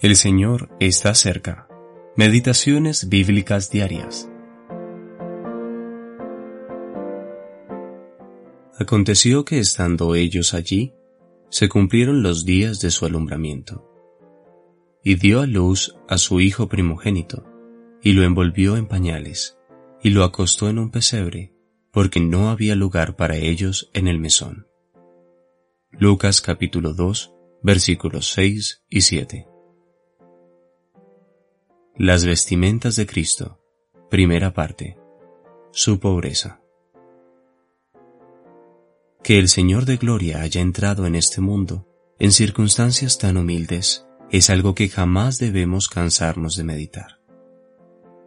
El Señor está cerca. Meditaciones bíblicas diarias. Aconteció que estando ellos allí, se cumplieron los días de su alumbramiento. Y dio a luz a su hijo primogénito, y lo envolvió en pañales, y lo acostó en un pesebre, porque no había lugar para ellos en el mesón. Lucas capítulo 2, versículos 6 y 7. Las vestimentas de Cristo. Primera parte. Su pobreza. Que el Señor de Gloria haya entrado en este mundo en circunstancias tan humildes es algo que jamás debemos cansarnos de meditar.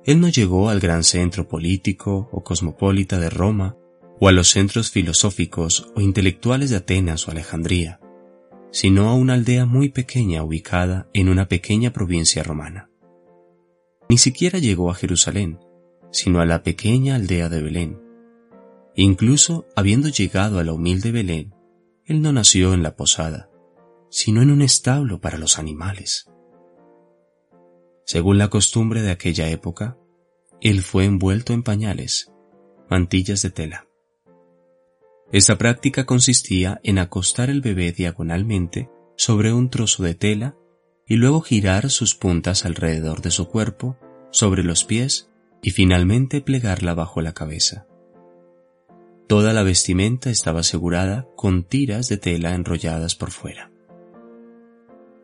Él no llegó al gran centro político o cosmopolita de Roma o a los centros filosóficos o intelectuales de Atenas o Alejandría, sino a una aldea muy pequeña ubicada en una pequeña provincia romana. Ni siquiera llegó a Jerusalén, sino a la pequeña aldea de Belén. Incluso habiendo llegado a la humilde Belén, él no nació en la posada, sino en un establo para los animales. Según la costumbre de aquella época, él fue envuelto en pañales, mantillas de tela. Esta práctica consistía en acostar el bebé diagonalmente sobre un trozo de tela y luego girar sus puntas alrededor de su cuerpo, sobre los pies y finalmente plegarla bajo la cabeza. Toda la vestimenta estaba asegurada con tiras de tela enrolladas por fuera.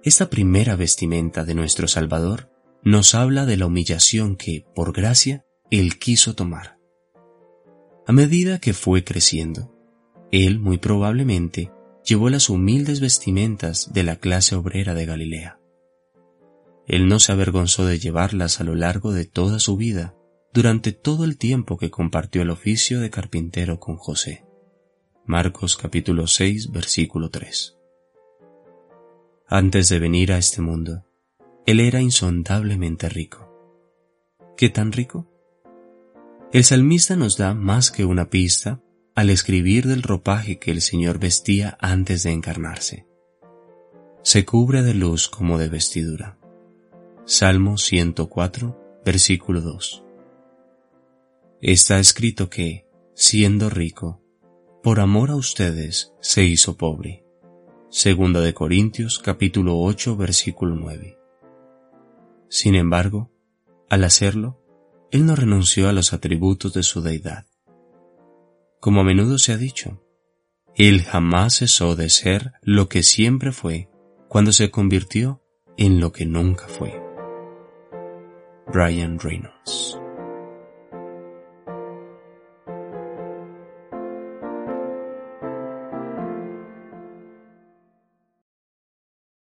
Esta primera vestimenta de nuestro Salvador nos habla de la humillación que, por gracia, Él quiso tomar. A medida que fue creciendo, Él muy probablemente llevó las humildes vestimentas de la clase obrera de Galilea. Él no se avergonzó de llevarlas a lo largo de toda su vida, durante todo el tiempo que compartió el oficio de carpintero con José. Marcos capítulo 6 versículo 3. Antes de venir a este mundo, Él era insondablemente rico. ¿Qué tan rico? El salmista nos da más que una pista al escribir del ropaje que el Señor vestía antes de encarnarse. Se cubre de luz como de vestidura. Salmo 104, versículo 2. Está escrito que, siendo rico, por amor a ustedes se hizo pobre. Segunda de Corintios capítulo 8 versículo 9. Sin embargo, al hacerlo, él no renunció a los atributos de su deidad. Como a menudo se ha dicho, él jamás cesó de ser lo que siempre fue cuando se convirtió en lo que nunca fue. Brian Reynolds.